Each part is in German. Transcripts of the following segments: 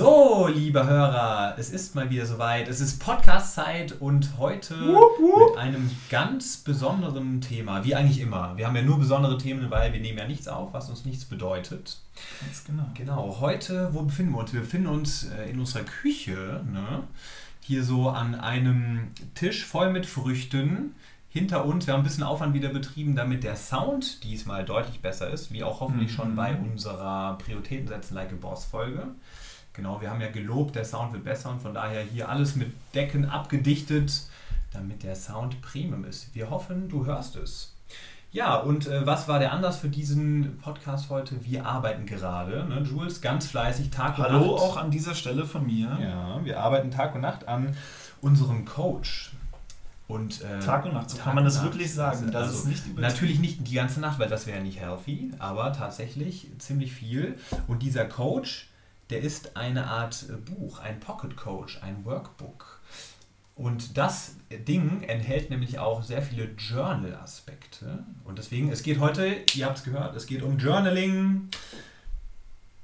So, liebe Hörer, es ist mal wieder soweit. Es ist Podcast-Zeit und heute wupp, wupp. mit einem ganz besonderen Thema, wie eigentlich immer. Wir haben ja nur besondere Themen, weil wir nehmen ja nichts auf, was uns nichts bedeutet. Ganz genau. Genau, heute, wo befinden wir uns? Wir befinden uns äh, in unserer Küche, ne? hier so an einem Tisch voll mit Früchten. Hinter uns, wir haben ein bisschen Aufwand wieder betrieben, damit der Sound diesmal deutlich besser ist, wie auch hoffentlich mhm. schon bei unserer Prioritäten setzen Like a Boss Folge. Genau, wir haben ja gelobt, der Sound wird besser und von daher hier alles mit Decken abgedichtet, damit der Sound Premium ist. Wir hoffen, du hörst es. Ja, und äh, was war der Anlass für diesen Podcast heute? Wir arbeiten gerade, ne, Jules, ganz fleißig, Tag und Hallo Nacht. Hallo auch an dieser Stelle von mir. Ja, wir arbeiten Tag und Nacht an unserem Coach. Und, äh, Tag und Nacht, so Tag kann man das Nacht. wirklich sagen. Das also, ist nicht natürlich nicht die ganze Nacht, weil das wäre nicht healthy, aber tatsächlich ziemlich viel. Und dieser Coach, der ist eine Art äh, Buch, ein Pocket Coach, ein Workbook. Und das Ding enthält nämlich auch sehr viele Journal-Aspekte. Und deswegen, es geht heute, ihr habt es gehört, es geht um Journaling.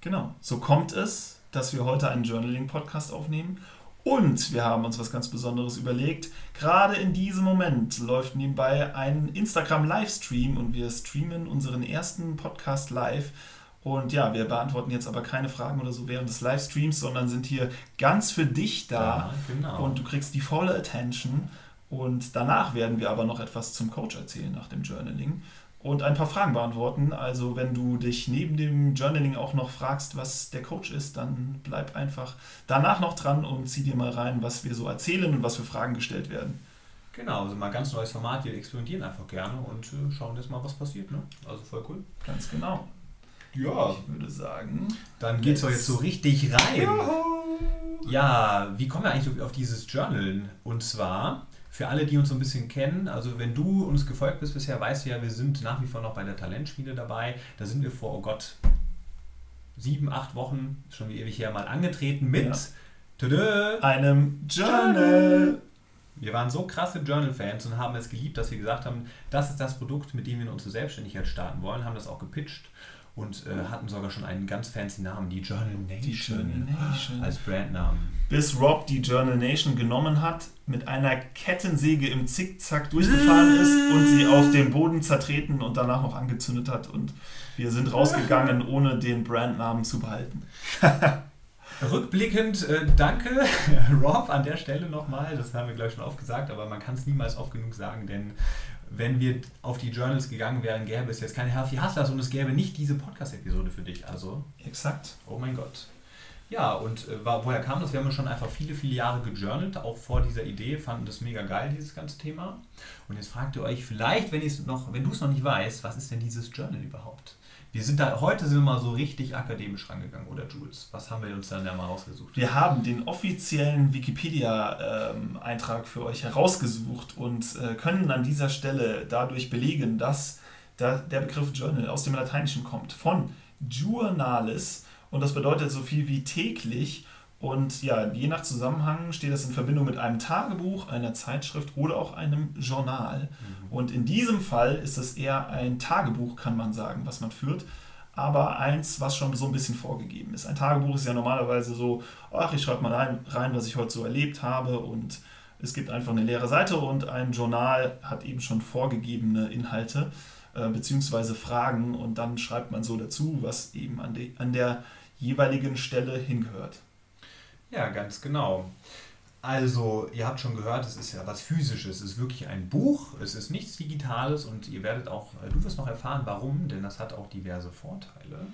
Genau, so kommt es, dass wir heute einen Journaling-Podcast aufnehmen. Und wir haben uns was ganz Besonderes überlegt. Gerade in diesem Moment läuft nebenbei ein Instagram-Livestream und wir streamen unseren ersten Podcast live und ja, wir beantworten jetzt aber keine Fragen oder so während des Livestreams, sondern sind hier ganz für dich da. Ja, genau. Und du kriegst die volle Attention. Und danach werden wir aber noch etwas zum Coach erzählen nach dem Journaling und ein paar Fragen beantworten. Also wenn du dich neben dem Journaling auch noch fragst, was der Coach ist, dann bleib einfach danach noch dran und zieh dir mal rein, was wir so erzählen und was für Fragen gestellt werden. Genau, also mal ganz neues Format, wir experimentieren einfach gerne und äh, schauen jetzt mal, was passiert. Ne? Also voll cool. Ganz genau. Ja, ich würde sagen. Dann geht es doch jetzt so richtig rein. Juhu. Ja, wie kommen wir eigentlich auf dieses Journal? Und zwar, für alle, die uns so ein bisschen kennen, also wenn du uns gefolgt bist bisher, weißt du ja, wir sind nach wie vor noch bei der Talentspiele dabei. Da sind wir vor, oh Gott, sieben, acht Wochen, schon wie ewig her, mal angetreten mit ja. einem Journal. Wir waren so krasse Journal-Fans und haben es geliebt, dass wir gesagt haben, das ist das Produkt, mit dem wir unsere Selbstständigkeit starten wollen, haben das auch gepitcht und äh, hatten sogar schon einen ganz fancy Namen, die Journal Nation, die Journal Nation. als Brandnamen. Bis Rob die Journal Nation genommen hat, mit einer Kettensäge im Zickzack durchgefahren ist und sie auf dem Boden zertreten und danach noch angezündet hat und wir sind rausgegangen, ohne den Brandnamen zu behalten. Rückblickend, äh, danke Rob an der Stelle nochmal, das haben wir gleich schon oft gesagt, aber man kann es niemals oft genug sagen, denn wenn wir auf die Journals gegangen wären, gäbe es jetzt keine Healthy Hustlers und es gäbe nicht diese Podcast-Episode für dich. Also. Exakt. Oh mein Gott. Ja, und äh, woher kam das? Wir haben schon einfach viele, viele Jahre gejournalt, auch vor dieser Idee, fanden das mega geil, dieses ganze Thema. Und jetzt fragt ihr euch vielleicht, wenn, wenn du es noch nicht weißt, was ist denn dieses Journal überhaupt? Wir sind da, heute sind wir mal so richtig akademisch rangegangen, oder Jules? Was haben wir uns dann da mal rausgesucht? Wir haben den offiziellen Wikipedia-Eintrag ähm, für euch herausgesucht und äh, können an dieser Stelle dadurch belegen, dass da der Begriff Journal aus dem Lateinischen kommt, von Journalis und das bedeutet so viel wie täglich und ja, je nach Zusammenhang steht das in Verbindung mit einem Tagebuch, einer Zeitschrift oder auch einem Journal. Mhm. Und in diesem Fall ist es eher ein Tagebuch, kann man sagen, was man führt, aber eins, was schon so ein bisschen vorgegeben ist. Ein Tagebuch ist ja normalerweise so, ach, ich schreibe mal rein, rein, was ich heute so erlebt habe und es gibt einfach eine leere Seite und ein Journal hat eben schon vorgegebene Inhalte äh, beziehungsweise Fragen und dann schreibt man so dazu, was eben an, de, an der jeweiligen Stelle hingehört. Ja, ganz genau. Also, ihr habt schon gehört, es ist ja was Physisches, es ist wirklich ein Buch, es ist nichts Digitales und ihr werdet auch, äh, du wirst noch erfahren, warum, denn das hat auch diverse Vorteile.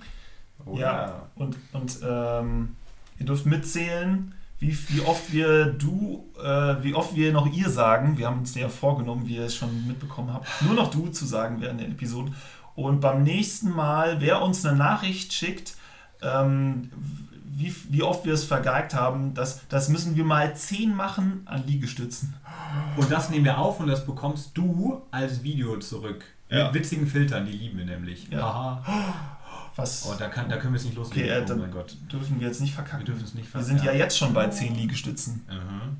Oder? Ja, und, und ähm, ihr dürft mitzählen, wie, wie oft wir du, äh, wie oft wir noch ihr sagen. Wir haben uns ja vorgenommen, wie ihr es schon mitbekommen habt, nur noch du zu sagen während der Episode. Und beim nächsten Mal, wer uns eine Nachricht schickt, ähm, wie, wie oft wir es vergeigt haben, das, das müssen wir mal 10 machen an Liegestützen. Und das nehmen wir auf und das bekommst du als Video zurück. Ja. Mit witzigen Filtern, die lieben wir nämlich. Ja. Aha. Was Oh, da, kann, da können wir es nicht loslegen. Okay, äh, oh mein Gott. dürfen wir jetzt nicht verkacken. Wir dürfen es nicht Wir verkacken. sind ja jetzt schon bei 10 Liegestützen. Mhm.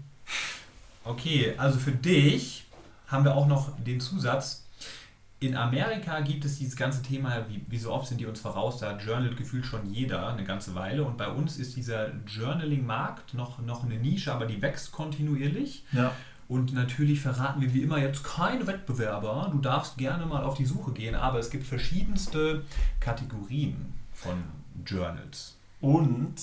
Okay, also für dich haben wir auch noch den Zusatz. In Amerika gibt es dieses ganze Thema, wie, wie so oft sind die uns voraus, da journalt gefühlt schon jeder eine ganze Weile. Und bei uns ist dieser Journaling-Markt noch, noch eine Nische, aber die wächst kontinuierlich. Ja. Und natürlich verraten wir wie immer jetzt keine Wettbewerber. Du darfst gerne mal auf die Suche gehen, aber es gibt verschiedenste Kategorien von Journals. Und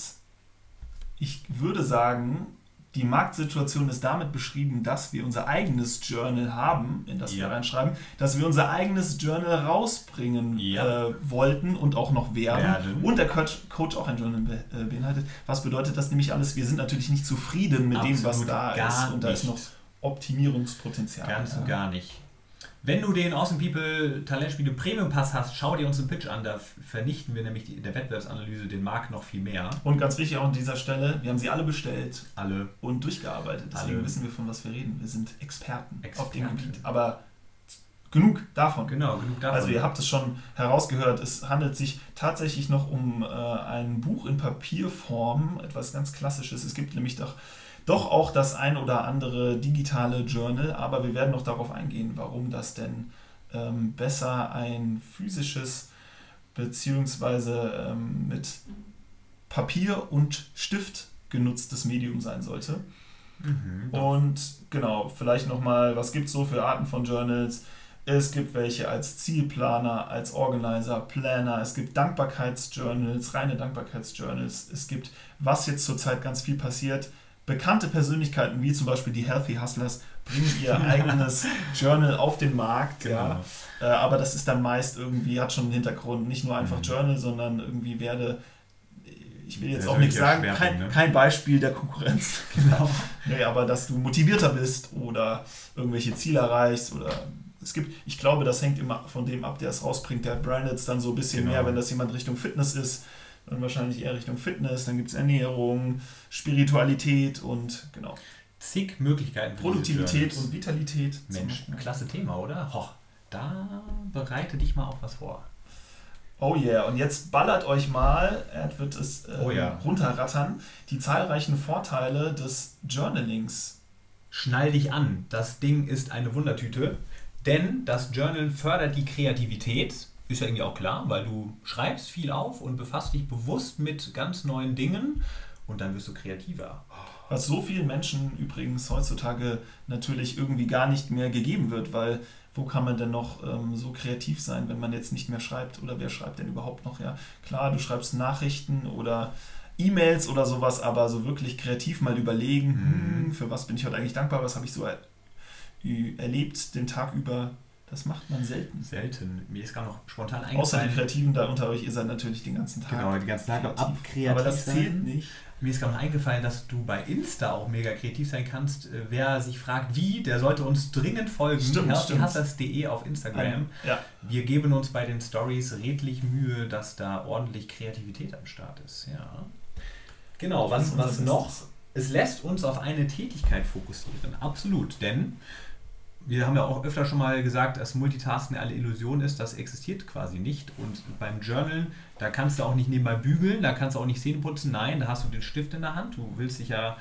ich würde sagen, die Marktsituation ist damit beschrieben, dass wir unser eigenes Journal haben, in das Ja. wir reinschreiben, dass wir unser eigenes Journal rausbringen Ja. äh, wollten und auch noch werden. Werden. Und der Coach, Coach auch ein Journal be äh, beinhaltet. Was bedeutet das nämlich alles? Wir sind natürlich nicht zufrieden mit dem, was Absolut da ist. Und da ist nicht. noch Optimierungspotenzial. Ganz ja. und gar nicht. Wenn du den Awesome People Talentspiele Premium Pass hast, schau dir unseren Pitch an. Da vernichten wir nämlich die, der Wettbewerbsanalyse den Markt noch viel mehr. Und ganz wichtig auch an dieser Stelle, wir haben sie alle bestellt Alle. und durchgearbeitet. Deswegen Alle. wissen wir, von was wir reden. Wir sind Experten, auf dem Experten. Gebiet. Aber genug davon. Genau, genug davon. Also ihr habt es schon herausgehört, es handelt sich tatsächlich noch um äh, ein Buch in Papierform, etwas ganz Klassisches. Es gibt nämlich doch, doch auch das ein oder andere digitale Journal, aber wir werden noch darauf eingehen, warum das denn ähm, besser ein physisches beziehungsweise ähm, mit Papier und Stift genutztes Medium sein sollte. Mhm. Und genau, vielleicht nochmal, was gibt es so für Arten von Journals? Es gibt welche als Zielplaner, als Organizer, Planner, es gibt Dankbarkeitsjournals, reine Dankbarkeitsjournals, es gibt, was jetzt zurzeit ganz viel passiert, bekannte Persönlichkeiten wie zum Beispiel die Healthy Hustlers bringen ihr eigenes Journal auf den Markt. Ja. Genau. Äh, aber das ist dann meist irgendwie, hat schon einen Hintergrund, nicht nur einfach Mhm. Journal, sondern irgendwie werde, ich will jetzt Ja, auch nichts sagen, kein, ne? kein Beispiel der Konkurrenz. Genau. Nee, aber dass du motivierter bist oder irgendwelche Ziele erreichst oder es gibt, ich glaube, das hängt immer von dem ab, der es rausbringt. Der brandet es dann so ein bisschen Genau. mehr, wenn das jemand Richtung Fitness ist, dann wahrscheinlich eher Richtung Fitness, dann gibt es Ernährung, Spiritualität und genau. Zig Möglichkeiten Produktivität und Vitalität. Mensch, klasse Thema, oder? Hoch, da bereite dich mal auf was vor. Oh yeah, und jetzt ballert euch mal, Erd wird es äh, Oh ja. runterrattern, die zahlreichen Vorteile des Journalings. Schnall dich an, das Ding ist eine Wundertüte, denn das Journal fördert die Kreativität, ist ja irgendwie auch klar, weil du schreibst viel auf und befasst dich bewusst mit ganz neuen Dingen und dann wirst du kreativer. Was so vielen Menschen übrigens heutzutage natürlich irgendwie gar nicht mehr gegeben wird, weil wo kann man denn noch ähm, so kreativ sein, wenn man jetzt nicht mehr schreibt? Oder wer schreibt denn überhaupt noch? Ja, klar, du schreibst Nachrichten oder E-Mails oder sowas, aber so wirklich kreativ mal überlegen, Mhm. hm, für was bin ich heute eigentlich dankbar, was habe ich so er erlebt den Tag über, das macht man selten. Selten. Mir ist gar noch spontan Außer die eingefallen. Kreativen da unter euch, ihr seid natürlich den ganzen Tag. Genau, die ganzen Tage kreativ. ab kreativ Aber das zählt nicht. Mir ist gerade noch eingefallen, dass du bei Insta auch mega kreativ sein kannst. Äh, Wer sich fragt, wie, der sollte uns dringend folgen. Stimmt, auf Instagram. Ja. Wir geben uns bei den Stories redlich Mühe, dass da ordentlich Kreativität am Start ist. Ja. Genau, was, was noch? Es lässt uns auf eine Tätigkeit fokussieren. Absolut. Denn wir haben ja auch öfter schon mal gesagt, dass Multitasking eine Illusion ist. Das existiert quasi nicht. Und beim Journalen, da kannst du auch nicht nebenbei bügeln, da kannst du auch nicht Zähne putzen. Nein, da hast du den Stift in der Hand. Du willst dich ja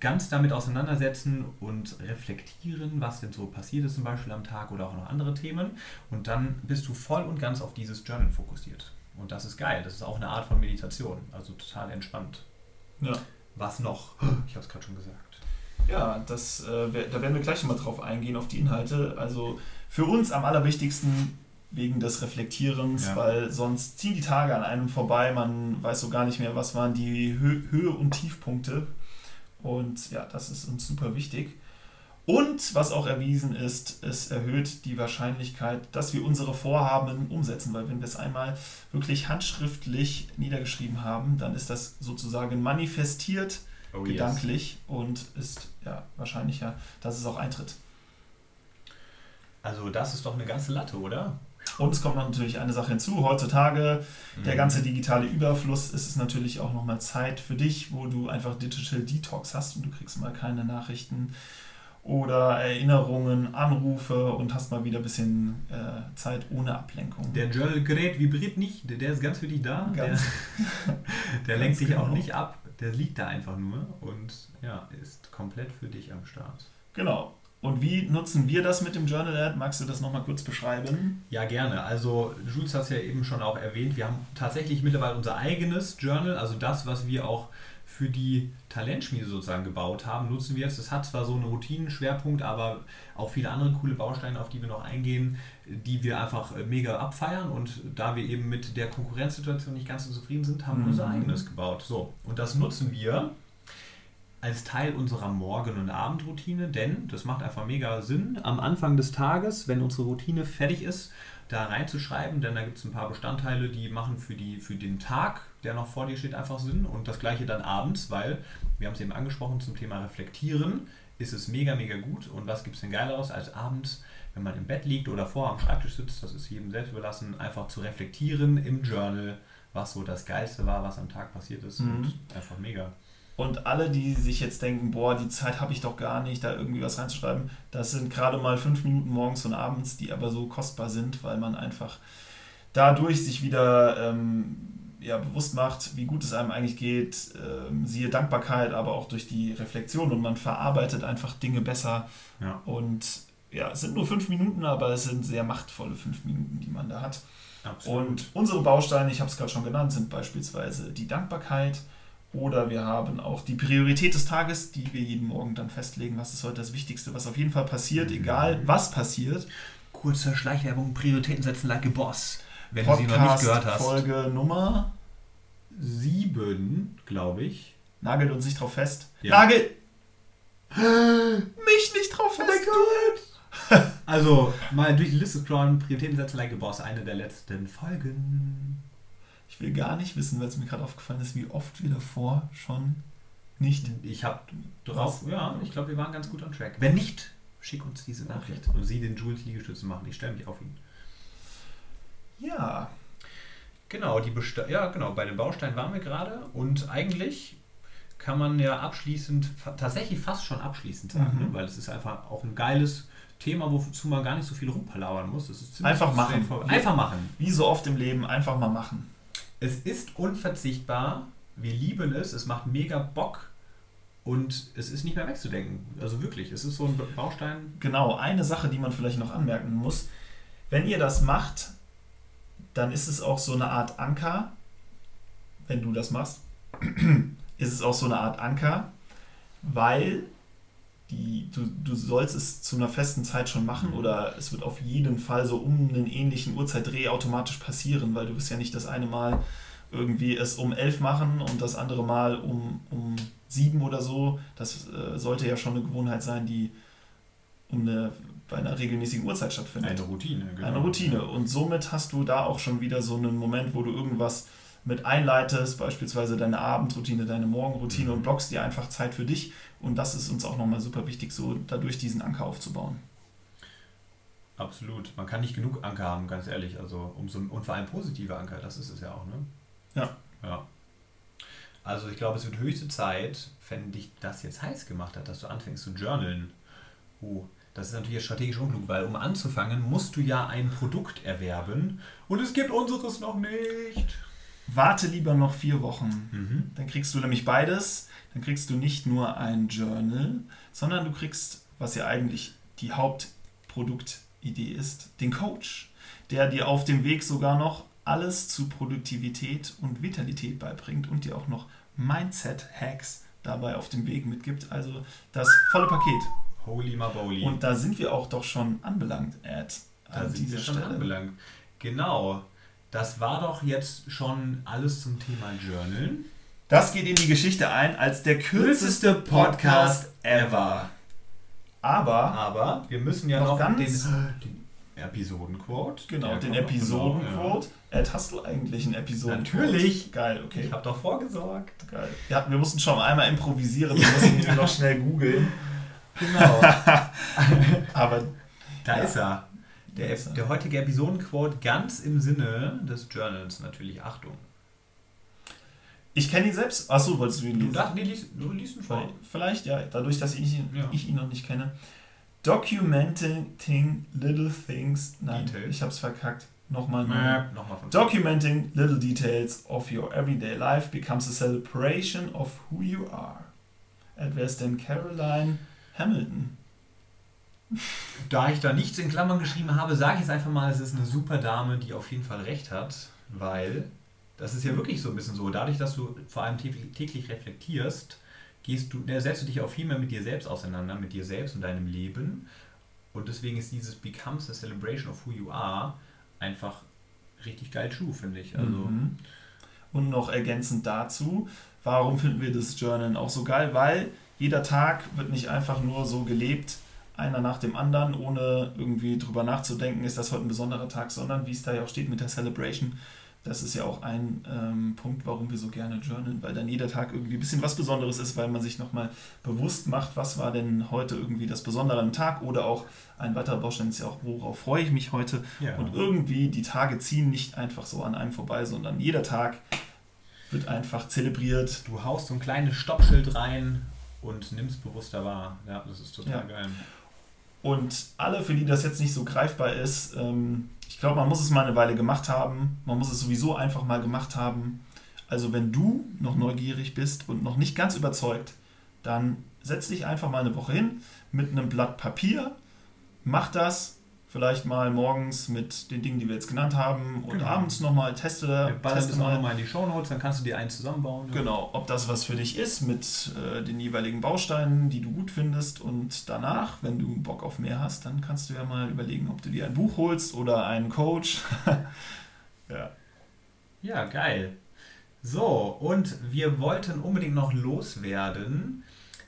ganz damit auseinandersetzen und reflektieren, was denn so passiert ist zum Beispiel am Tag oder auch noch andere Themen. Und dann bist du voll und ganz auf dieses Journal fokussiert. Und das ist geil. Das ist auch eine Art von Meditation. Also total entspannt. Ja. Was noch? Ich habe es gerade schon gesagt. Ja, das, äh, da werden wir gleich mal drauf eingehen, auf die Inhalte. Also für uns am allerwichtigsten wegen des Reflektierens, Ja. weil sonst ziehen die Tage an einem vorbei, man weiß so gar nicht mehr, was waren die Hö Höhe- und Tiefpunkte. Und ja, das ist uns super wichtig. Und was auch erwiesen ist, es erhöht die Wahrscheinlichkeit, dass wir unsere Vorhaben umsetzen, weil wenn wir es einmal wirklich handschriftlich niedergeschrieben haben, dann ist das sozusagen manifestiert Oh, gedanklich und ist ja wahrscheinlicher, dass es auch eintritt. Also das ist doch eine ganze Latte, oder? Und es kommt noch natürlich eine Sache hinzu. Heutzutage, der Mhm. ganze digitale Überfluss, ist es natürlich auch nochmal Zeit für dich, wo du einfach Digital Detox hast und du kriegst mal keine Nachrichten oder Erinnerungen, Anrufe und hast mal wieder ein bisschen äh, Zeit ohne Ablenkung. Der Journal-Gerät vibriert nicht, der, der ist ganz für dich da. Ganz- der der lenkt ganz dich auch genau. nicht ab. Der liegt da einfach nur und ja, ist komplett für dich am Start. Genau. Und wie nutzen wir das mit dem Journal Ad? Magst du das nochmal kurz beschreiben? Ja, gerne. Also, Jules hat es ja eben schon auch erwähnt. Wir haben tatsächlich mittlerweile unser eigenes Journal, also das, was wir auch für die Talentschmiede sozusagen gebaut haben, nutzen wir jetzt. Das hat zwar so einen Routinenschwerpunkt, aber auch viele andere coole Bausteine, auf die wir noch eingehen, die wir einfach äh, mega abfeiern. Und da wir eben mit der Konkurrenzsituation nicht ganz so zufrieden sind, haben wir Mhm. unser eigenes gebaut. So, und das nutzen wir als Teil unserer Morgen- und Abendroutine, denn das macht einfach mega Sinn, am Anfang des Tages, wenn unsere Routine fertig ist, da reinzuschreiben, denn da gibt es ein paar Bestandteile, die machen für, die, für den Tag, der noch vor dir steht, einfach Sinn und das gleiche dann abends, weil, wir haben es eben angesprochen zum Thema Reflektieren, ist es mega, mega gut und was gibt es denn geileres als abends, wenn man im Bett liegt oder vor am Schreibtisch sitzt, das ist jedem selbst überlassen, einfach zu reflektieren im Journal, was so das Geilste war, was am Tag passiert ist Mhm. und einfach mega. Und alle, die sich jetzt denken, boah, die Zeit habe ich doch gar nicht, da irgendwie was reinzuschreiben, das sind gerade mal fünf Minuten morgens und abends, die aber so kostbar sind, weil man einfach dadurch sich wieder ähm, ja, bewusst macht, wie gut es einem eigentlich geht, ähm, siehe Dankbarkeit, aber auch durch die Reflexion und man verarbeitet einfach Dinge besser. Ja. Und ja, es sind nur fünf Minuten, aber es sind sehr machtvolle fünf Minuten, die man da hat. Absolut. Und unsere Bausteine, ich habe es gerade schon genannt, sind beispielsweise die Dankbarkeit oder wir haben auch die Priorität des Tages, die wir jeden Morgen dann festlegen. Was ist heute das Wichtigste, was auf jeden Fall passiert, Mhm. egal was passiert. Kurze Schleichwerbung, Prioritäten setzen like a Boss. Wenn du sie noch nicht gehört hast. Folge Nummer Sieben, glaube ich. nagelt uns nicht drauf fest. Ja. Nagel mich nicht drauf fest. Also, mal durch die Liste scrollen, Prioritäten setzen like Boss, eine der letzten Folgen. Ich will gar nicht wissen, weil es mir gerade aufgefallen ist, wie oft wir davor schon nicht. Ich habe Was? drauf, ja, ich glaube, wir waren ganz gut on track. Wenn nicht, schick uns diese Nachricht und sie den Jules Liegestütze machen. Ich stelle mich auf ihn. Ja, Genau, die Besta ja, genau, bei den Bausteinen waren wir gerade und eigentlich kann man ja abschließend, tatsächlich fast schon abschließend sagen, Mhm. ne? weil es ist einfach auch ein geiles Thema, wozu man gar nicht so viel rumpalauern muss. Das ist Einfach machen. Einfach machen. wie so oft im Leben, einfach mal machen. Es ist unverzichtbar. Wir lieben es. Es macht mega Bock. Und es ist nicht mehr wegzudenken. Also wirklich, es ist so ein Baustein. Genau, eine Sache, die man vielleicht noch anmerken muss. Wenn ihr das macht, dann ist es auch so eine Art Anker. Wenn du das machst, ist es auch so eine Art Anker, weil die, du, du sollst es zu einer festen Zeit schon machen Mhm. oder es wird auf jeden Fall so um einen ähnlichen Uhrzeit-Dreh automatisch passieren, weil du wirst ja nicht das eine Mal irgendwie es um elf machen und das andere Mal um, um sieben oder so. Das äh, sollte ja schon eine Gewohnheit sein, die um eine, bei einer regelmäßigen Uhrzeit stattfindet. Eine Routine. genau. Eine Routine. Und somit hast du da auch schon wieder so einen Moment, wo du irgendwas mit einleitest, beispielsweise deine Abendroutine, deine Morgenroutine Mhm. und blockst dir einfach Zeit für dich. Und das ist uns auch nochmal super wichtig, so dadurch diesen Anker aufzubauen. Absolut. Man kann nicht genug Anker haben, ganz ehrlich. Also umso, und vor allem positive Anker, das ist es ja auch, ne? Ja. Ja. Also ich glaube, es wird höchste Zeit, wenn dich das jetzt heiß gemacht hat, dass du anfängst zu journalen. Oh, das ist natürlich strategisch unklug, weil um anzufangen, musst du ja ein Produkt erwerben und es gibt unseres noch nicht. Warte lieber noch vier Wochen. Mhm. Dann kriegst du nämlich beides. Dann kriegst du nicht nur ein Journal, sondern du kriegst, was ja eigentlich die Hauptproduktidee ist, den Coach, der dir auf dem Weg sogar noch alles zu Produktivität und Vitalität beibringt und dir auch noch Mindset-Hacks dabei auf dem Weg mitgibt. Also das volle Paket. Holy Maboli. Und da sind wir auch doch schon anbelangt, Ed, da an sind dieser wir schon Stelle. anbelangt. Genau. Das war doch jetzt schon alles zum Thema Journalen. Das geht in die Geschichte ein als der kürzeste Podcast ever. Aber Aber wir müssen ja Noch noch, ganz- den, den Episodenquote. Genau, den Episodenquote. Ed, hast du eigentlich einen Episodenquote? Natürlich. Geil, ja. okay. Ich habe doch vorgesorgt. Geil. Ja, wir mussten schon einmal improvisieren, wir mussten noch schnell googeln. Genau. Aber Da Ja. ist er. Der, der heutige Episodenquote ganz im Sinne des Journals natürlich. Achtung. Ich kenne ihn selbst. Achso, wolltest du ihn lesen? Du, das, nee, liest, du liest ihn vor. Vielleicht, ja, dadurch, dass ich ihn, Ja. ich ihn noch nicht kenne. Documenting little things. Nein, Details. ich hab's verkackt. Nochmal neu. Äh, Nochmal von Documenting little details of your everyday life becomes a celebration of who you are. Ist denn Caroline Hamilton? Da ich da nichts in Klammern geschrieben habe, sage ich jetzt einfach mal, es ist eine super Dame, die auf jeden Fall recht hat, weil das ist ja wirklich so ein bisschen so. Dadurch, dass du vor allem täglich, reflektierst, gehst du, ne, setzt du dich auch viel mehr mit dir selbst auseinander, mit dir selbst und deinem Leben. Und deswegen ist dieses Becomes a Celebration of Who You Are einfach richtig geil true, finde ich. Also, Mhm. Und noch ergänzend dazu, warum finden wir das Journal auch so geil? Weil jeder Tag wird nicht einfach nur so gelebt, einer nach dem anderen, ohne irgendwie drüber nachzudenken, ist das heute ein besonderer Tag, sondern wie es da ja auch steht mit der Celebration, das ist ja auch ein ähm, Punkt, warum wir so gerne journalen, weil dann jeder Tag irgendwie ein bisschen was Besonderes ist, weil man sich nochmal bewusst macht, was war denn heute irgendwie das Besondere am Tag oder auch ein weiterer Baustein ist ja auch, worauf freue ich mich heute ja. und irgendwie die Tage ziehen nicht einfach so an einem vorbei, sondern jeder Tag wird einfach zelebriert. du haust so ein kleines Stoppschild rein und nimmst bewusster wahr. Ja, das ist total Ja. geil. Und alle, für die das jetzt nicht so greifbar ist, ähm, ich glaube, man muss es mal eine Weile gemacht haben. Man muss es sowieso einfach mal gemacht haben. Also wenn du noch neugierig bist und noch nicht ganz überzeugt, dann setz dich einfach mal eine Woche hin mit einem Blatt Papier, mach das vielleicht mal morgens mit den Dingen, die wir jetzt genannt haben und Genau. abends nochmal teste, Wir ballern teste das mal. nochmal in die Shownotes, dann kannst du dir eins zusammenbauen. Genau, ob das was für dich ist mit äh, den jeweiligen Bausteinen, die du gut findest. Und danach, wenn du Bock auf mehr hast, dann kannst du ja mal überlegen, ob du dir ein Buch holst oder einen Coach. ja. Ja, geil. So, und wir wollten unbedingt noch loswerden.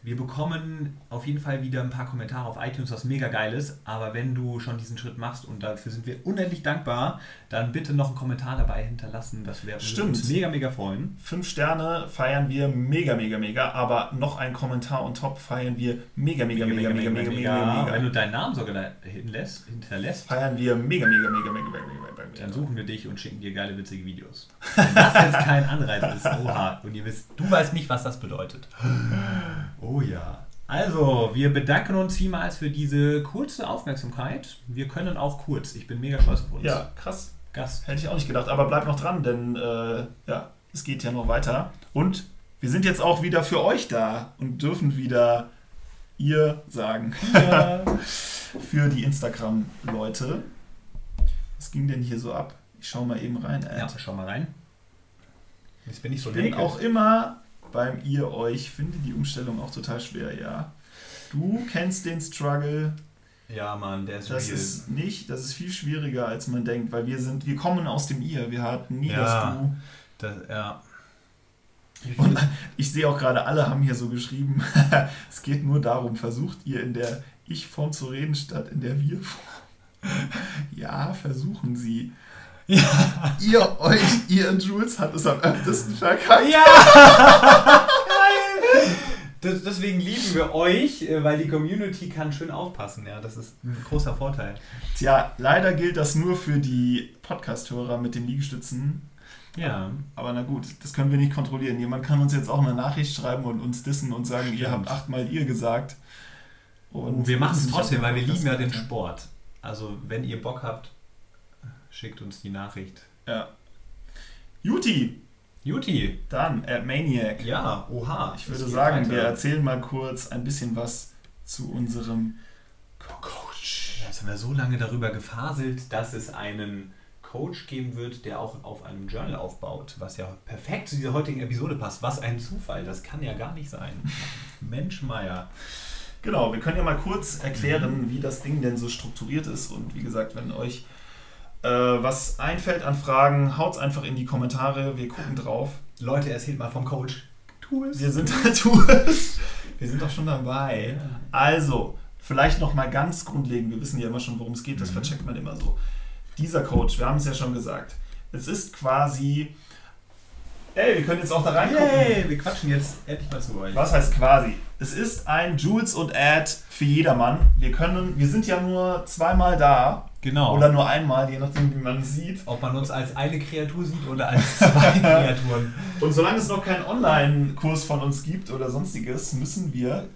Wir bekommen auf jeden Fall wieder ein paar Kommentare auf iTunes, was mega geil ist. Aber wenn du schon diesen Schritt machst und dafür sind wir unendlich dankbar, dann bitte noch einen Kommentar dabei hinterlassen. Das wäre uns mega, mega freuen. Fünf Sterne feiern wir mega, mega, mega. Aber noch ein Kommentar on top feiern wir mega, mega, mega, mega, mega, mega, Wenn mega. du deinen Namen sogar hinterlässt, Feiern wir mega, mega, mega, mega, mega, mega, mega. dann suchen wir dich und schicken dir geile, witzige Videos. Wenn das jetzt kein Anreiz ist, oha. Und ihr wisst, du weißt nicht, was das bedeutet. Oh ja. Also, wir bedanken uns vielmals für diese kurze Aufmerksamkeit. Wir können auch kurz. Ich bin mega stolz auf uns. Ja, krass. Gast. Hätte ich auch nicht gedacht, aber bleib noch dran, denn äh, ja, es geht ja noch weiter. Und wir sind jetzt auch wieder für euch da und dürfen wieder ihr sagen. Ja. für die Instagram-Leute. Was ging denn hier so ab? Ich schau mal eben rein. ja, Ad. schau mal rein. Jetzt bin ich so ich bin auch immer beim ihr euch. Finde die Umstellung auch total schwer, ja. Du kennst den Struggle. Ja, Mann, der ist Das real. ist nicht, das ist viel schwieriger, als man denkt, weil wir sind, wir kommen aus dem ihr. Wir hatten nie Ja. das Du. Das, ja. Und ich sehe auch gerade, alle haben hier so geschrieben, es geht nur darum, versucht ihr in der Ich-Form zu reden, statt in der Wir-Form. Ja, versuchen sie. Ja. Ihr euch, ihr und Jules hat es am öftesten verkackt. Ja! Geil! Das, deswegen lieben wir euch, äh, weil die Community kann schön aufpassen. Ja, das ist ein großer Vorteil. Tja, leider gilt das nur für die Podcast-Hörer mit den Liegestützen. Ja. Aber na gut, das können wir nicht kontrollieren. Jemand kann uns jetzt auch eine Nachricht schreiben und uns dissen und sagen, ihr Stimmt. habt achtmal ihr gesagt. Und wir machen es trotzdem, weil wir lieben ja den Sport. Also, wenn ihr Bock habt, schickt uns die Nachricht. Ja. Juti, Juti! dann, at Maniac. Ja, oha. Ich würde sagen, weiter. wir erzählen mal kurz ein bisschen was zu unserem Coach. Jetzt haben wir so lange darüber gefaselt, dass es einen Coach geben wird, der auch auf einem Journal aufbaut, was ja perfekt zu dieser heutigen Episode passt. Was ein Zufall, das kann ja gar nicht sein. Mensch, Meier. Genau, wir können ja mal kurz erklären, wie das Ding denn so strukturiert ist. Und wie gesagt, wenn euch äh, was einfällt an Fragen, haut's einfach in die Kommentare. Wir gucken drauf. Leute, erzählt mal vom Coach. Es. Wir sind es. Wir sind doch schon dabei. Also, vielleicht noch mal ganz grundlegend. Wir wissen ja immer schon, worum es geht. Das Mhm. vercheckt man immer so. Dieser Coach, wir haben es ja schon gesagt. Es ist quasi. Ey, wir können jetzt auch da reingucken. Yay, wir quatschen jetzt endlich mal zu euch. Was heißt quasi? Es ist ein Jules und Ad für jedermann. Wir können, wir sind ja nur zweimal da Genau. Oder nur einmal, je nachdem, wie man sieht. Ob man uns als eine Kreatur sieht oder als zwei Kreaturen. Und solange es noch keinen Online-Kurs von uns gibt oder sonstiges, müssen wir.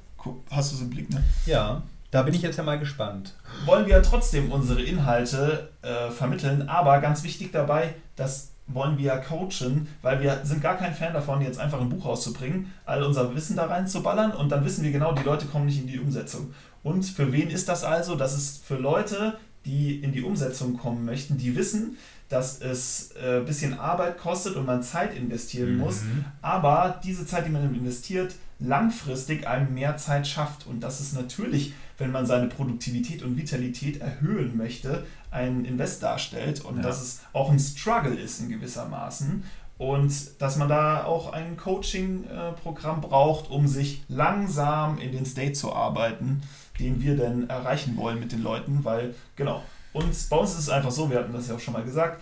Hast du so einen Blick, ne? Ja. Da bin ich jetzt ja mal gespannt. Wollen wir trotzdem unsere Inhalte äh, vermitteln, aber ganz wichtig dabei, das wollen wir coachen, weil wir sind gar kein Fan davon, jetzt einfach ein Buch rauszubringen, all unser Wissen da reinzuballern und dann wissen wir genau, die Leute kommen nicht in die Umsetzung. Und für wen ist das also? Das ist für Leute, die in die Umsetzung kommen möchten, die wissen, dass es ein äh, bisschen Arbeit kostet und man Zeit investieren mhm. muss, aber diese Zeit, die man investiert, langfristig einem mehr Zeit schafft. Und das ist natürlich, wenn man seine Produktivität und Vitalität erhöhen möchte, ein Invest darstellt und ja. dass es auch ein Struggle ist in gewisser Maßen und dass man da auch ein Coaching-Programm braucht, um sich langsam in den State zu arbeiten, den wir denn erreichen wollen mit den Leuten, weil genau, uns, bei uns ist es einfach so, wir hatten das ja auch schon mal gesagt,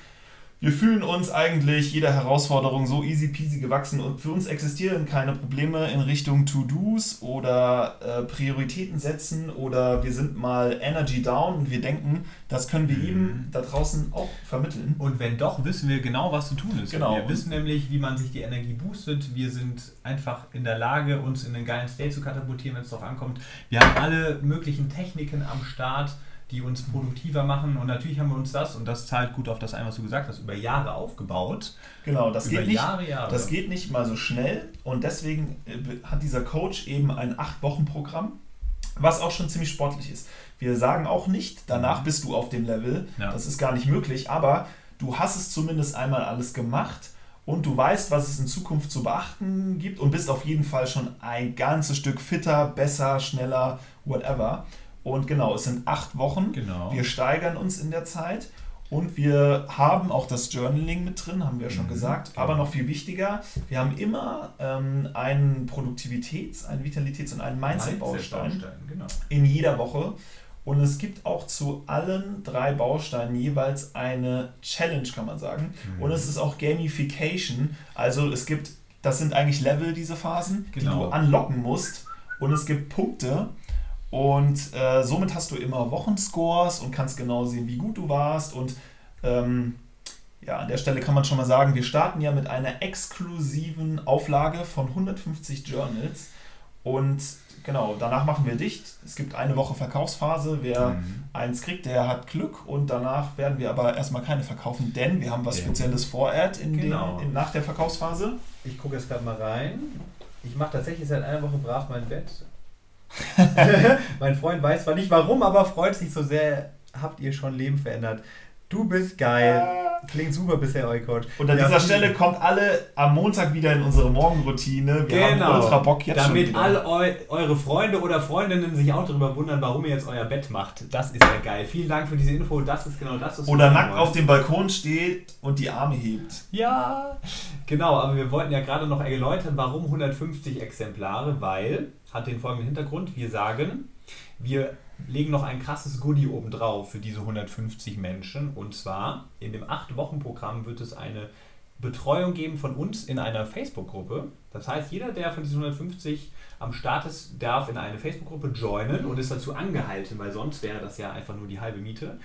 wir fühlen uns eigentlich jeder Herausforderung so easy peasy gewachsen und für uns existieren keine Probleme in Richtung To-Dos oder äh, Prioritäten setzen oder wir sind mal Energy down und wir denken, das können wir mhm. jedem da draußen auch vermitteln. Und wenn doch, wissen wir genau, was zu tun ist. Genau. Wir wissen nämlich, wie man sich die Energie boostet. Wir sind einfach in der Lage, uns in einen geilen State zu katapultieren, wenn es darauf ankommt. Wir haben alle möglichen Techniken am Start die uns produktiver machen. Und natürlich haben wir uns das, und das zahlt gut auf das ein, was du gesagt hast, über Jahre aufgebaut. Genau, das, geht nicht, Jahre, Jahre. das geht nicht mal so schnell. Und deswegen äh, hat dieser Coach eben ein Acht-Wochen-Programm, was auch schon ziemlich sportlich ist. Wir sagen auch nicht, danach mhm. bist du auf dem Level. Ja. Das ist gar nicht möglich, aber du hast es zumindest einmal alles gemacht und du weißt, was es in Zukunft zu beachten gibt und bist auf jeden Fall schon ein ganzes Stück fitter, besser, schneller, whatever. Und genau, es sind acht Wochen. Genau. Wir steigern uns in der Zeit. Und wir haben auch das Journaling mit drin, haben wir schon mhm, gesagt. Genau. Aber noch viel wichtiger, wir haben immer ähm, einen Produktivitäts-, einen Vitalitäts- und einen Mindset-Baustein Mindset genau. in jeder Woche. Und es gibt auch zu allen drei Bausteinen jeweils eine Challenge, kann man sagen. Mhm. Und es ist auch Gamification. Also es gibt, das sind eigentlich Level, diese Phasen, genau. die du anlocken musst. Und es gibt Punkte, und äh, somit hast du immer Wochenscores und kannst genau sehen, wie gut du warst. Und ähm, ja, an der Stelle kann man schon mal sagen, wir starten ja mit einer exklusiven Auflage von 150 Journals. Und genau, danach machen wir dicht. Es gibt eine Woche Verkaufsphase. Wer mhm. eins kriegt, der hat Glück. Und danach werden wir aber erstmal keine verkaufen, denn wir haben was Spezielles vorad in genau. in, nach der Verkaufsphase. Ich gucke jetzt gerade mal rein. Ich mache tatsächlich seit einer Woche brav mein Bett mein Freund weiß zwar nicht warum, aber freut sich so sehr. Habt ihr schon Leben verändert? Du bist geil. Klingt super bisher, euer Coach. Und an ja, dieser Stelle kommt alle am Montag wieder in unsere Morgenroutine. Wir genau. haben ultra Bock jetzt Damit all eu eure Freunde oder Freundinnen sich auch darüber wundern, warum ihr jetzt euer Bett macht. Das ist ja geil. Vielen Dank für diese Info. Das ist genau das, was Oder nackt auf dem Balkon steht und die Arme hebt. Ja, genau. Aber wir wollten ja gerade noch erläutern, warum 150 Exemplare, weil hat den folgenden Hintergrund. Wir sagen, wir legen noch ein krasses Goodie obendrauf für diese 150 Menschen. Und zwar in dem 8-Wochen-Programm wird es eine Betreuung geben von uns in einer Facebook-Gruppe. Das heißt, jeder, der von diesen 150 am Start ist, darf in eine Facebook-Gruppe joinen und ist dazu angehalten, weil sonst wäre das ja einfach nur die halbe Miete.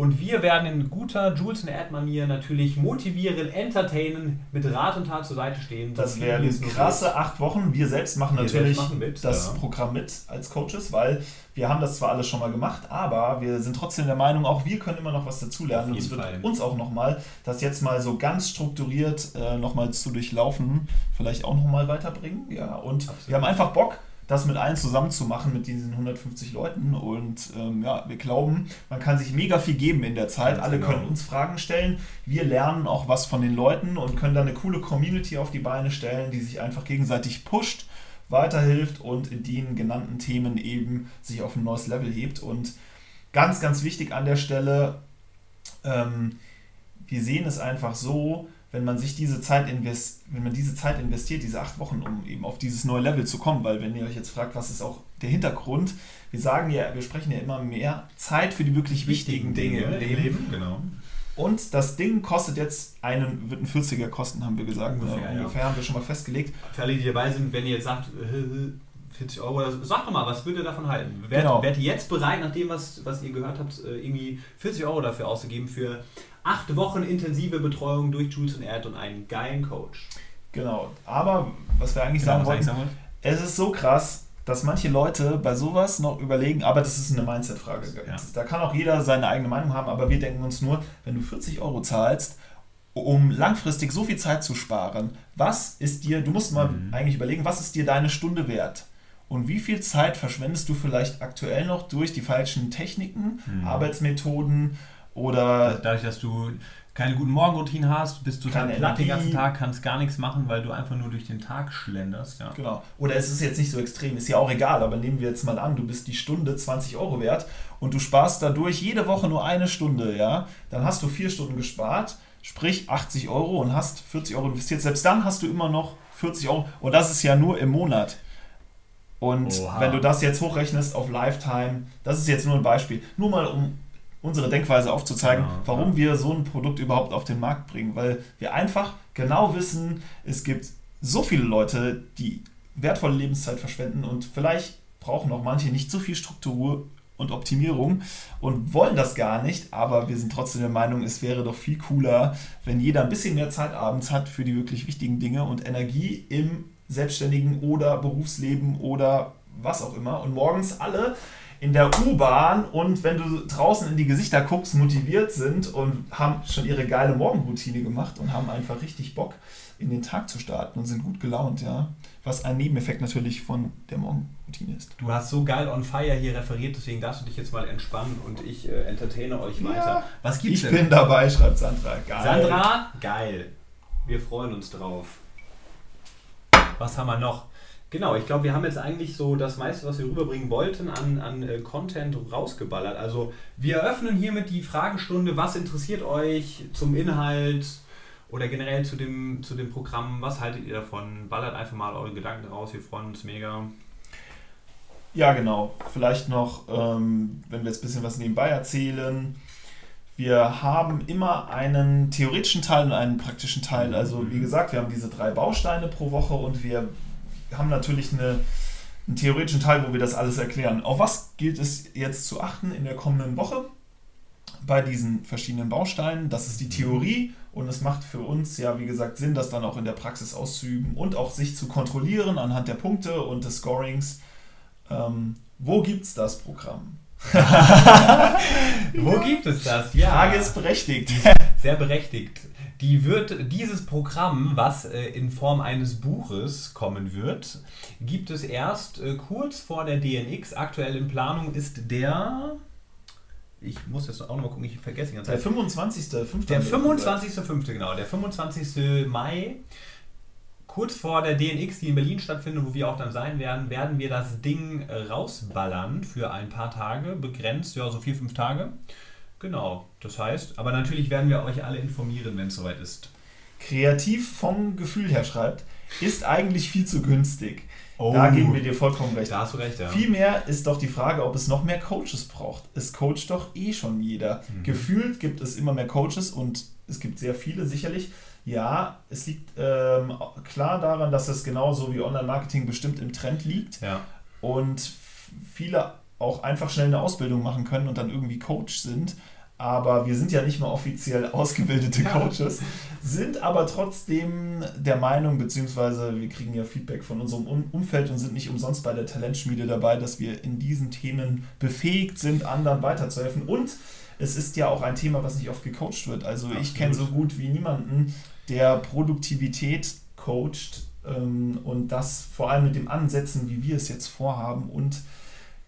Und wir werden in guter Jules and Ad-Manier natürlich motivieren, entertainen, mit Rat und Tat zur Seite stehen. Das werden krasse acht Wochen. Wir selbst machen wir natürlich selbst machen mit, das ja. Programm mit als Coaches, weil wir haben das zwar alles schon mal gemacht, aber wir sind trotzdem der Meinung, auch wir können immer noch was dazulernen. Und es wird Fall. uns auch nochmal, das jetzt mal so ganz strukturiert äh, nochmal zu durchlaufen, vielleicht auch nochmal weiterbringen. Ja, und Absolut. wir haben einfach Bock, das mit allen zusammen zu machen, mit diesen 150 Leuten. Und ähm, ja, wir glauben, man kann sich mega viel geben in der Zeit. Ganz Alle genau. können uns Fragen stellen. Wir lernen auch was von den Leuten und können dann eine coole Community auf die Beine stellen, die sich einfach gegenseitig pusht, weiterhilft und in den genannten Themen eben sich auf ein neues Level hebt. Und ganz, ganz wichtig an der Stelle, ähm, wir sehen es einfach so, wenn man sich diese Zeit invest, wenn man diese Zeit investiert, diese acht Wochen, um eben auf dieses neue Level zu kommen, weil wenn ihr euch jetzt fragt, was ist auch der Hintergrund, wir sagen ja, wir sprechen ja immer mehr Zeit für die wirklich wichtigen, wichtigen Dinge, Dinge im Leben. Genau. Und das Ding kostet jetzt einen, wird ein 40er kosten, haben wir gesagt. Ungefähr, ja, ungefähr haben wir schon mal festgelegt. Für alle, die dabei sind, wenn ihr jetzt sagt, 40 Euro. Also, sag doch mal, was würdet ihr davon halten? Wärt, genau. wärt ihr jetzt bereit, nach dem, was, was ihr gehört habt, äh, irgendwie 40 Euro dafür auszugeben für acht Wochen intensive Betreuung durch Jules und Erd und einen geilen Coach? Genau, aber was wir eigentlich genau, sagen wollten, sagen es ist so krass, dass manche Leute bei sowas noch überlegen, aber das ist eine Mindset-Frage. Ja. Da kann auch jeder seine eigene Meinung haben, aber wir denken uns nur, wenn du 40 Euro zahlst, um langfristig so viel Zeit zu sparen, was ist dir, du musst mal mhm. eigentlich überlegen, was ist dir deine Stunde wert? Und wie viel Zeit verschwendest du vielleicht aktuell noch durch die falschen Techniken, mhm. Arbeitsmethoden oder. Dadurch, dass du keine guten Morgenroutinen hast, bist du total platt den ganzen Tag, kannst gar nichts machen, weil du einfach nur durch den Tag schlenderst. Ja. Genau. Oder es ist jetzt nicht so extrem, ist ja auch egal, aber nehmen wir jetzt mal an, du bist die Stunde 20 Euro wert und du sparst dadurch jede Woche nur eine Stunde, ja, dann hast du vier Stunden gespart sprich 80 Euro und hast 40 Euro investiert. Selbst dann hast du immer noch 40 Euro und das ist ja nur im Monat. Und Oha. wenn du das jetzt hochrechnest auf Lifetime, das ist jetzt nur ein Beispiel, nur mal um unsere Denkweise aufzuzeigen, ja, warum ja. wir so ein Produkt überhaupt auf den Markt bringen, weil wir einfach genau wissen, es gibt so viele Leute, die wertvolle Lebenszeit verschwenden und vielleicht brauchen auch manche nicht so viel Struktur und Optimierung und wollen das gar nicht, aber wir sind trotzdem der Meinung, es wäre doch viel cooler, wenn jeder ein bisschen mehr Zeit abends hat für die wirklich wichtigen Dinge und Energie im selbstständigen oder Berufsleben oder was auch immer und morgens alle in der U-Bahn und wenn du draußen in die Gesichter guckst, motiviert sind und haben schon ihre geile Morgenroutine gemacht und haben einfach richtig Bock in den Tag zu starten und sind gut gelaunt, ja. Was ein Nebeneffekt natürlich von der Morgenroutine ist. Du hast so geil on fire hier referiert, deswegen darfst du dich jetzt mal entspannen und ich äh, entertaine euch weiter. Ja, Was gibt's ich denn? bin dabei, schreibt Sandra. Geil. Sandra, geil. Wir freuen uns drauf. Was haben wir noch? Genau, ich glaube, wir haben jetzt eigentlich so das meiste, was wir rüberbringen wollten, an, an äh, Content rausgeballert. Also wir eröffnen hiermit die Fragestunde, was interessiert euch zum Inhalt, oder generell zu dem, zu dem Programm, was haltet ihr davon? Ballert einfach mal eure Gedanken raus, wir freuen uns mega. Ja, genau. Vielleicht noch, ähm, wenn wir jetzt ein bisschen was nebenbei erzählen. Wir haben immer einen theoretischen Teil und einen praktischen Teil. Also wie mhm. gesagt, wir haben diese drei Bausteine pro Woche und wir haben natürlich eine, einen theoretischen Teil, wo wir das alles erklären. Auf was gilt es jetzt zu achten in der kommenden Woche bei diesen verschiedenen Bausteinen? Das ist die mhm. Theorie und es macht für uns ja, wie gesagt, Sinn, das dann auch in der Praxis auszuüben und auch sich zu kontrollieren anhand der Punkte und des Scorings. Ähm, wo gibt es das Programm? wo gibt es das? Ja. Frage ist berechtigt. Sehr berechtigt. Die wird, dieses Programm, was äh, in Form eines Buches kommen wird, gibt es erst äh, kurz vor der DNX. Aktuell in Planung ist der ich muss jetzt auch nochmal gucken, ich vergesse die ganze Zeit. Der 25.5. Der 25.5. genau. Der 25. Mai, kurz vor der DNX, die in Berlin stattfindet, wo wir auch dann sein werden, werden wir das Ding rausballern für ein paar Tage, begrenzt, ja, so vier, fünf Tage. Genau, das heißt, aber natürlich werden wir euch alle informieren, wenn es soweit ist. Kreativ vom Gefühl her schreibt, ist eigentlich viel zu günstig. Oh, da geben wir dir vollkommen recht. Da hast du recht, ja. Vielmehr ist doch die Frage, ob es noch mehr Coaches braucht. Es coacht doch eh schon jeder. Mhm. Gefühlt gibt es immer mehr Coaches und es gibt sehr viele sicherlich. Ja, es liegt ähm, klar daran, dass es genauso wie Online-Marketing bestimmt im Trend liegt. Ja. Und viele auch einfach schnell eine Ausbildung machen können und dann irgendwie Coach sind aber wir sind ja nicht mal offiziell ausgebildete Coaches, sind aber trotzdem der Meinung, beziehungsweise wir kriegen ja Feedback von unserem Umfeld und sind nicht umsonst bei der Talentschmiede dabei, dass wir in diesen Themen befähigt sind, anderen weiterzuhelfen. Und es ist ja auch ein Thema, was nicht oft gecoacht wird. Also Absolut. ich kenne so gut wie niemanden, der Produktivität coacht ähm, und das vor allem mit dem Ansetzen, wie wir es jetzt vorhaben und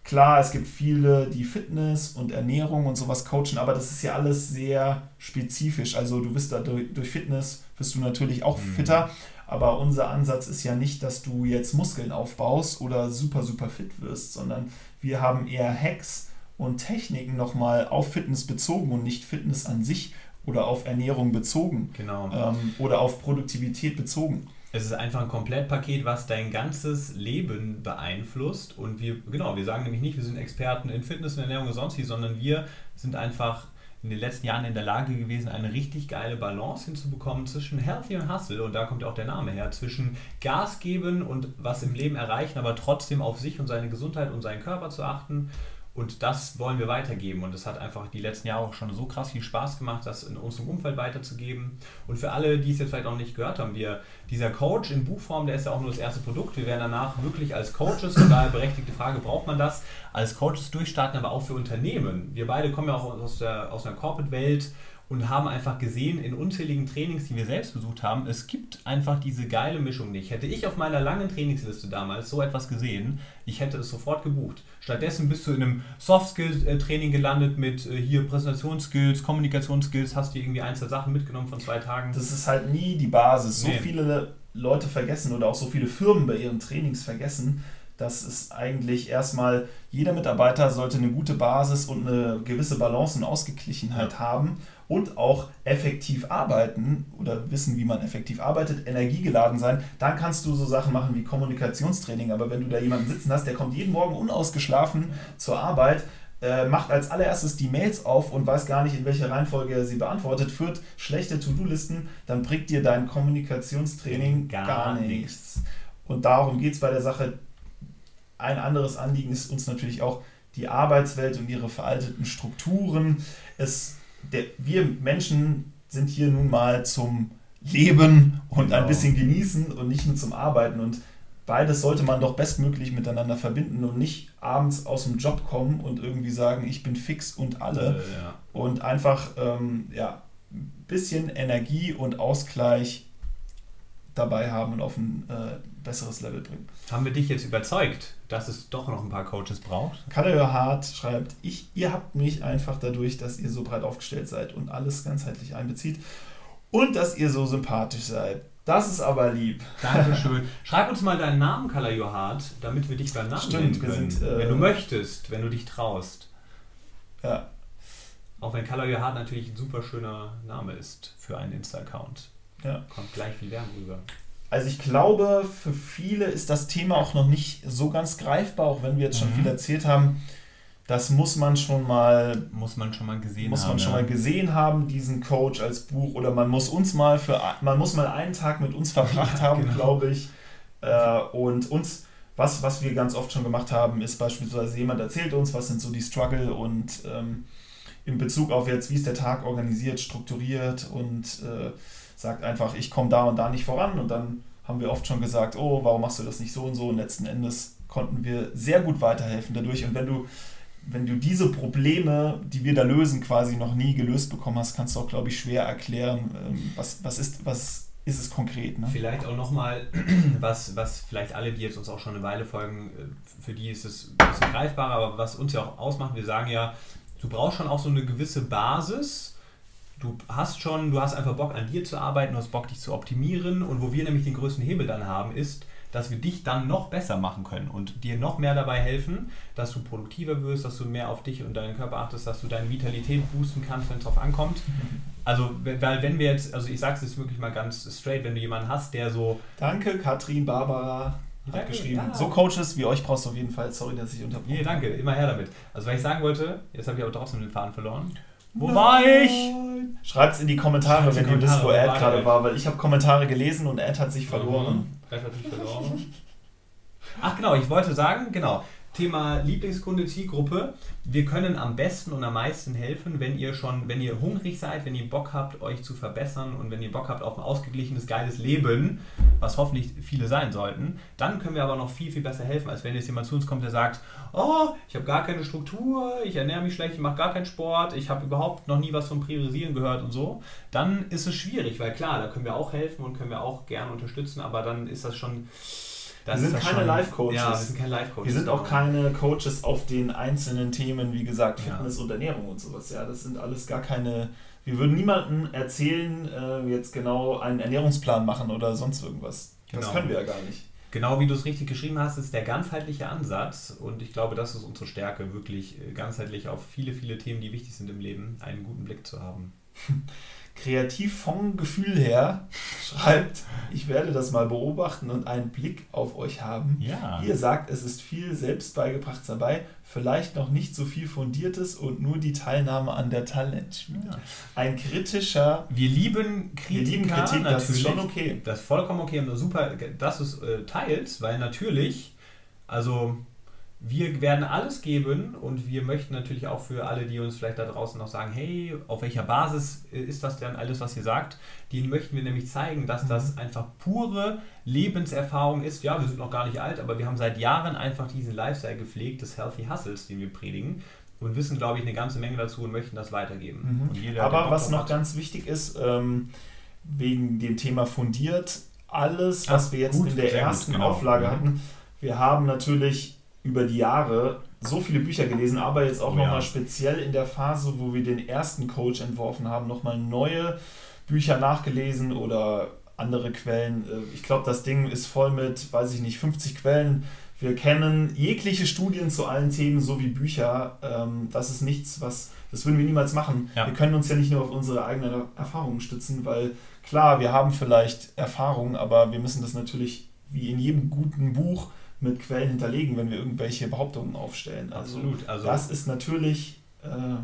Klar, es gibt viele, die Fitness und Ernährung und sowas coachen, aber das ist ja alles sehr spezifisch. Also du bist da durch, durch Fitness, bist du natürlich auch mhm. fitter, aber unser Ansatz ist ja nicht, dass du jetzt Muskeln aufbaust oder super, super fit wirst, sondern wir haben eher Hacks und Techniken nochmal auf Fitness bezogen und nicht Fitness an sich oder auf Ernährung bezogen genau. ähm, oder auf Produktivität bezogen. Es ist einfach ein Komplettpaket, was dein ganzes Leben beeinflusst. Und wir, genau, wir sagen nämlich nicht, wir sind Experten in Fitness, in Ernährung und sonst wie, sondern wir sind einfach in den letzten Jahren in der Lage gewesen, eine richtig geile Balance hinzubekommen zwischen Healthy und Hustle, und da kommt ja auch der Name her, zwischen Gas geben und was im Leben erreichen, aber trotzdem auf sich und seine Gesundheit und seinen Körper zu achten und das wollen wir weitergeben. Und es hat einfach die letzten Jahre auch schon so krass viel Spaß gemacht, das in unserem Umfeld weiterzugeben. Und für alle, die es jetzt vielleicht auch nicht gehört haben, wir, dieser Coach in Buchform, der ist ja auch nur das erste Produkt. Wir werden danach wirklich als Coaches, von daher berechtigte Frage, braucht man das, als Coaches durchstarten, aber auch für Unternehmen. Wir beide kommen ja auch aus, der, aus einer Corporate-Welt und haben einfach gesehen in unzähligen Trainings, die wir selbst besucht haben, es gibt einfach diese geile Mischung nicht. Hätte ich auf meiner langen Trainingsliste damals so etwas gesehen, ich hätte es sofort gebucht. Stattdessen bist du in einem Soft-Skills-Training gelandet mit äh, hier Präsentationsskills, Kommunikationsskills, hast du irgendwie ein, zwei Sachen mitgenommen von zwei Tagen. Das ist halt nie die Basis. So nee. viele Leute vergessen oder auch so viele Firmen bei ihren Trainings vergessen, dass es eigentlich erstmal, jeder Mitarbeiter sollte eine gute Basis und eine gewisse Balance und Ausgeglichenheit ja. haben und auch effektiv arbeiten oder wissen, wie man effektiv arbeitet, energiegeladen sein, dann kannst du so Sachen machen wie Kommunikationstraining. Aber wenn du da jemanden sitzen hast, der kommt jeden Morgen unausgeschlafen zur Arbeit, äh, macht als allererstes die Mails auf und weiß gar nicht, in welcher Reihenfolge er sie beantwortet, führt schlechte To-Do-Listen, dann bringt dir dein Kommunikationstraining gar, gar nichts. Und darum geht es bei der Sache. Ein anderes Anliegen ist uns natürlich auch die Arbeitswelt und ihre veralteten Strukturen. Es der, wir Menschen sind hier nun mal zum Leben und genau. ein bisschen genießen und nicht nur zum Arbeiten. Und beides sollte man doch bestmöglich miteinander verbinden und nicht abends aus dem Job kommen und irgendwie sagen, ich bin fix und alle. Äh, ja. Und einfach ähm, ja, ein bisschen Energie und Ausgleich dabei haben und auf ein äh, besseres Level bringen. Haben wir dich jetzt überzeugt, dass es doch noch ein paar Coaches braucht? Kalle Hart schreibt, ich, ihr habt mich einfach dadurch, dass ihr so breit aufgestellt seid und alles ganzheitlich einbezieht und dass ihr so sympathisch seid. Das ist aber lieb. Dankeschön. Schreib uns mal deinen Namen, Kala Johart, damit wir dich beim Namen Stimmt, nennen können. Sind, äh, wenn du möchtest, wenn du dich traust. Ja. Auch wenn Kala Johart natürlich ein super schöner Name ist für einen Insta-Account. Ja. Kommt gleich viel Lärm rüber. Also ich glaube, für viele ist das Thema auch noch nicht so ganz greifbar, auch wenn wir jetzt schon mhm. viel erzählt haben. Das muss man schon mal muss man schon mal gesehen muss haben, man schon ja. mal gesehen haben diesen Coach als Buch oder man muss uns mal für man muss mal einen Tag mit uns verbracht haben, genau. glaube ich. Äh, und uns was was wir ganz oft schon gemacht haben, ist beispielsweise jemand erzählt uns, was sind so die Struggle und ähm, in Bezug auf jetzt wie ist der Tag organisiert, strukturiert und äh, sagt einfach, ich komme da und da nicht voran und dann haben wir oft schon gesagt, oh, warum machst du das nicht so und so und letzten Endes konnten wir sehr gut weiterhelfen dadurch und wenn du wenn du diese Probleme, die wir da lösen, quasi noch nie gelöst bekommen hast, kannst du auch, glaube ich, schwer erklären, ähm, was, was, ist, was ist es konkret. Ne? Vielleicht auch nochmal, was, was vielleicht alle, die jetzt uns auch schon eine Weile folgen, äh, für die ist es ein bisschen greifbarer, aber was uns ja auch ausmacht, wir sagen ja, du brauchst schon auch so eine gewisse Basis, du hast schon, du hast einfach Bock an dir zu arbeiten, du hast Bock dich zu optimieren und wo wir nämlich den größten Hebel dann haben, ist, dass wir dich dann noch besser machen können und dir noch mehr dabei helfen, dass du produktiver wirst, dass du mehr auf dich und deinen Körper achtest, dass du deine Vitalität boosten kannst, wenn es drauf ankommt. Also, weil wenn wir jetzt, also ich sage es jetzt wirklich mal ganz straight, wenn du jemanden hast, der so... Danke, Katrin, Barbara. Hat geschrieben. Ja. So Coaches wie euch brauchst du auf jeden Fall. Sorry, dass ich unterbrochen Nee, danke. Immer her damit. Also, was ich sagen wollte, jetzt habe ich aber trotzdem den Faden verloren. Wo Nein. war ich? Schreibt es in die Kommentare, Schreibt's wenn ihr wisst, wo Ed gerade war, weil ich habe Kommentare gelesen und Ed hat sich verloren. Mhm. Ed hat sich verloren. Ach genau, ich wollte sagen, genau, Thema Lieblingskunde Zielgruppe. Wir können am besten und am meisten helfen, wenn ihr schon, wenn ihr hungrig seid, wenn ihr Bock habt, euch zu verbessern und wenn ihr Bock habt auf ein ausgeglichenes, geiles Leben, was hoffentlich viele sein sollten, dann können wir aber noch viel, viel besser helfen, als wenn jetzt jemand zu uns kommt, der sagt, oh, ich habe gar keine Struktur, ich ernähre mich schlecht, ich mache gar keinen Sport, ich habe überhaupt noch nie was vom Priorisieren gehört und so. Dann ist es schwierig, weil klar, da können wir auch helfen und können wir auch gerne unterstützen, aber dann ist das schon das wir sind keine Life-Coaches. Ja, wir sind keine Life-Coaches. Wir sind auch keine Coaches auf den einzelnen Themen, wie gesagt, Fitness ja. und Ernährung und sowas. Ja, das sind alles gar keine. Wir würden niemandem erzählen, äh, jetzt genau einen Ernährungsplan machen oder sonst irgendwas. Genau. Das können wir ja gar nicht. Genau wie du es richtig geschrieben hast, ist der ganzheitliche Ansatz und ich glaube, das ist unsere Stärke, wirklich äh, ganzheitlich auf viele, viele Themen, die wichtig sind im Leben, einen guten Blick zu haben. kreativ vom Gefühl her schreibt, ich werde das mal beobachten und einen Blick auf euch haben. Ja. Ihr sagt, es ist viel Selbstbeigebrachtes dabei, vielleicht noch nicht so viel Fundiertes und nur die Teilnahme an der Talentschmiede. Ja. Ein kritischer, Wir lieben Kritik. wir lieben Kritik, das ist schon okay. Das ist vollkommen okay und super, dass du es äh, teilst, weil natürlich, also wir werden alles geben und wir möchten natürlich auch für alle, die uns vielleicht da draußen noch sagen, hey, auf welcher Basis äh, ist das denn alles, was ihr sagt, denen möchten wir nämlich zeigen, dass das einfach pure Lebenserfahrung ist. Ja, wir sind noch gar nicht alt, aber wir haben seit Jahren einfach diesen Lifestyle gepflegt des Healthy Hustles, den wir predigen und wissen, glaube ich, eine ganze Menge dazu und möchten das weitergeben. Mhm. Aber was noch hat- ganz wichtig ist, ähm, wegen dem Thema fundiert, alles, was Ach, wir jetzt gut, in der sehr gut, ersten genau. Auflage Mhm. hatten, wir haben natürlich über die Jahre so viele Bücher gelesen, aber jetzt auch Oh ja. nochmal speziell in der Phase, wo wir den ersten Coach entworfen haben, nochmal neue Bücher nachgelesen oder andere Quellen. Äh, Ich glaube, das Ding ist voll mit, weiß ich nicht, 50 Quellen. Wir kennen jegliche Studien zu allen Themen sowie Bücher. Ähm, Das ist nichts, was, das würden wir niemals machen. Ja. Wir können uns ja nicht nur auf unsere eigenen Erfahrungen stützen, weil klar, wir haben vielleicht Erfahrungen, aber wir müssen das natürlich wie in jedem guten Buch mit Quellen hinterlegen, wenn wir irgendwelche Behauptungen aufstellen. Also Absolut. Also das ist natürlich äh,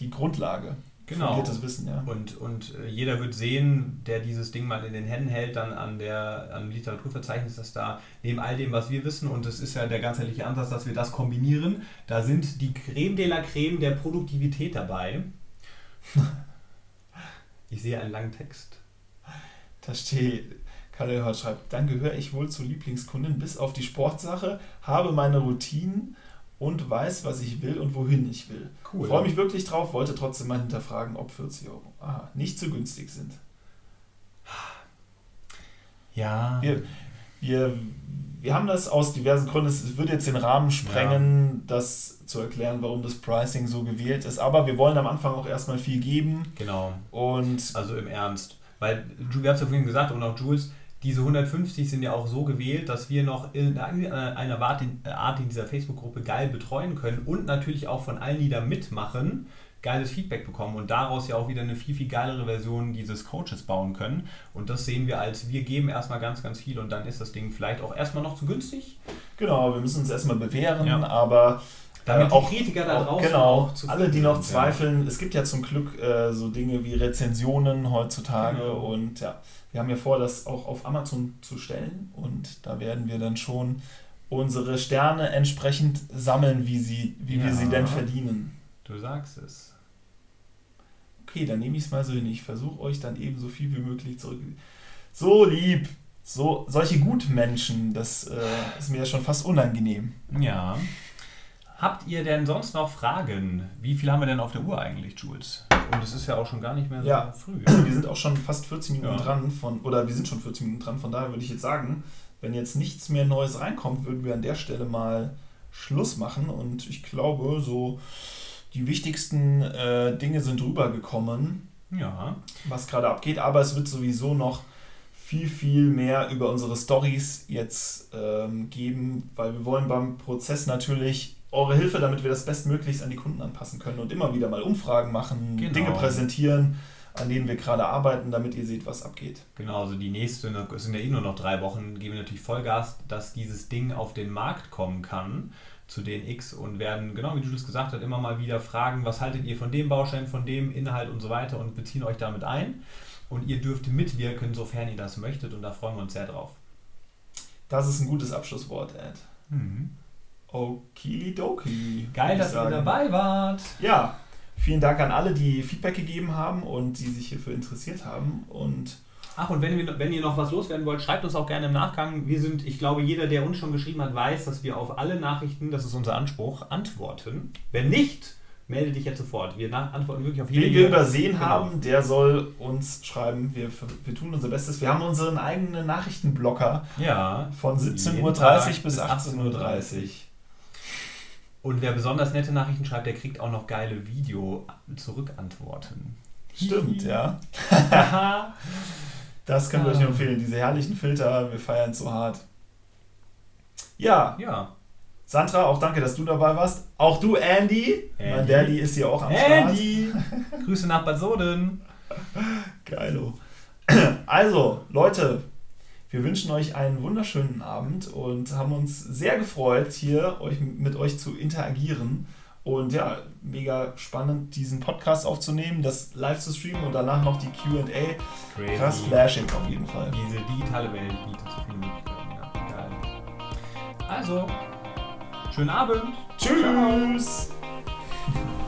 die Grundlage. Genau. Wissen, ja. Und, und äh, jeder wird sehen, der dieses Ding mal in den Händen hält, dann an der am Literaturverzeichnis, dass da neben all dem, was wir wissen, und das ist ja der ganzheitliche Ansatz, dass wir das kombinieren, da sind die Creme de la Creme der Produktivität dabei. Ich sehe einen langen Text. Da steht, Karl Elhard schreibt, dann gehöre ich wohl zur Lieblingskundin bis auf die Sportsache, habe meine Routinen und weiß, was ich will und wohin ich will. Cool. Freue mich wirklich drauf, wollte trotzdem mal hinterfragen, ob 40 Euro aha, nicht zu günstig sind. Ja. Wir, wir, wir haben das aus diversen Gründen, es würde jetzt den Rahmen sprengen, das zu erklären, warum das Pricing so gewählt ist, aber wir wollen am Anfang auch erstmal viel geben Genau. und Also im Ernst. Weil, wir haben es ja vorhin gesagt und auch Jules, diese 150 sind ja auch so gewählt, dass wir noch in einer Art in, Art in dieser Facebook-Gruppe geil betreuen können und natürlich auch von allen, die da mitmachen, geiles Feedback bekommen und daraus ja auch wieder eine viel, viel geilere Version dieses Coaches bauen können. Und das sehen wir als, wir geben erstmal ganz, ganz viel und dann ist das Ding vielleicht auch erstmal noch zu günstig, genau, wir müssen uns erstmal bewähren, Ja. aber damit Äh, auch- die Kritiker da draußen genau, alle, die noch sind, ja. zweifeln, es gibt ja zum Glück äh, so Dinge wie Rezensionen heutzutage Genau. und ja, wir haben ja vor, das auch auf Amazon zu stellen und da werden wir dann schon unsere Sterne entsprechend sammeln, wie, sie, wie wir Ja. sie denn verdienen. Du sagst es. Okay, dann nehme ich es mal so hin. Ich versuche euch dann eben so viel wie möglich zurück. So lieb, so, solche Gutmenschen, das äh, ist mir ja schon fast unangenehm. Ja. Habt ihr denn sonst noch Fragen? Wie viel haben wir denn auf der Uhr eigentlich, Jules? Und es ist ja auch schon gar nicht mehr so Ja. früh. Wir sind auch schon fast 40 Minuten Ja. dran von, oder wir sind schon 40 Minuten dran, von daher würde ich jetzt sagen, wenn jetzt nichts mehr Neues reinkommt, würden wir an der Stelle mal Schluss machen und ich glaube, so die wichtigsten äh, Dinge sind rübergekommen, Ja. was gerade abgeht, aber es wird sowieso noch viel, viel mehr über unsere Stories jetzt ähm, geben, weil wir wollen beim Prozess natürlich eure Hilfe, damit wir das bestmöglichst an die Kunden anpassen können und immer wieder mal Umfragen machen, Genau. Dinge präsentieren, an denen wir gerade arbeiten, damit ihr seht, was abgeht. Genau, also die nächste, es sind ja eh nur noch drei Wochen, geben wir natürlich Vollgas, dass dieses Ding auf den Markt kommen kann zu den X und werden, genau wie Jules gesagt hat, immer mal wieder fragen, was haltet ihr von dem Baustein, von dem Inhalt und so weiter und beziehen euch damit ein. Und ihr dürft mitwirken, sofern ihr das möchtet und da freuen wir uns sehr drauf. Das ist ein gutes Abschlusswort, Ed. Mhm. Okidoki. Geil, dass ihr sagen. dabei wart. Ja, vielen Dank an alle, die Feedback gegeben haben und die sich hierfür interessiert haben. Und Ach, und wenn, wir, wenn ihr noch was loswerden wollt, schreibt uns auch gerne im Nachgang. Wir sind, ich glaube, jeder, der uns schon geschrieben hat, weiß, dass wir auf alle Nachrichten, das ist unser Anspruch, antworten. Wenn nicht, melde dich jetzt sofort. Wir antworten wirklich auf jede wen wir übersehen Genau. haben, der soll uns schreiben. Wir, wir tun unser Bestes. Wir haben unseren eigenen Nachrichtenblocker Ja. von Jeden 17.30 Uhr bis 18.30 Uhr. Und wer besonders nette Nachrichten schreibt, der kriegt auch noch geile Video-Zurückantworten. Stimmt, ja. Das können wir euch nur empfehlen. Diese herrlichen Filter, wir feiern so hart. Ja, ja. Sandra, auch danke, dass du dabei warst. Auch du, Andy. Mein Andy. Daddy ist hier auch am Start. Andy! Grüße nach Bad Soden. Geilo. Also, Leute, wir wünschen euch einen wunderschönen Abend und haben uns sehr gefreut, hier euch, mit euch zu interagieren. Und ja, mega spannend, diesen Podcast aufzunehmen, das live zu streamen und danach noch die QA. Crazy. Krass flashing auf jeden Fall. Diese digitale Welt bietet so viele Möglichkeiten. Ja, geil. Also, schönen Abend. Tschüss!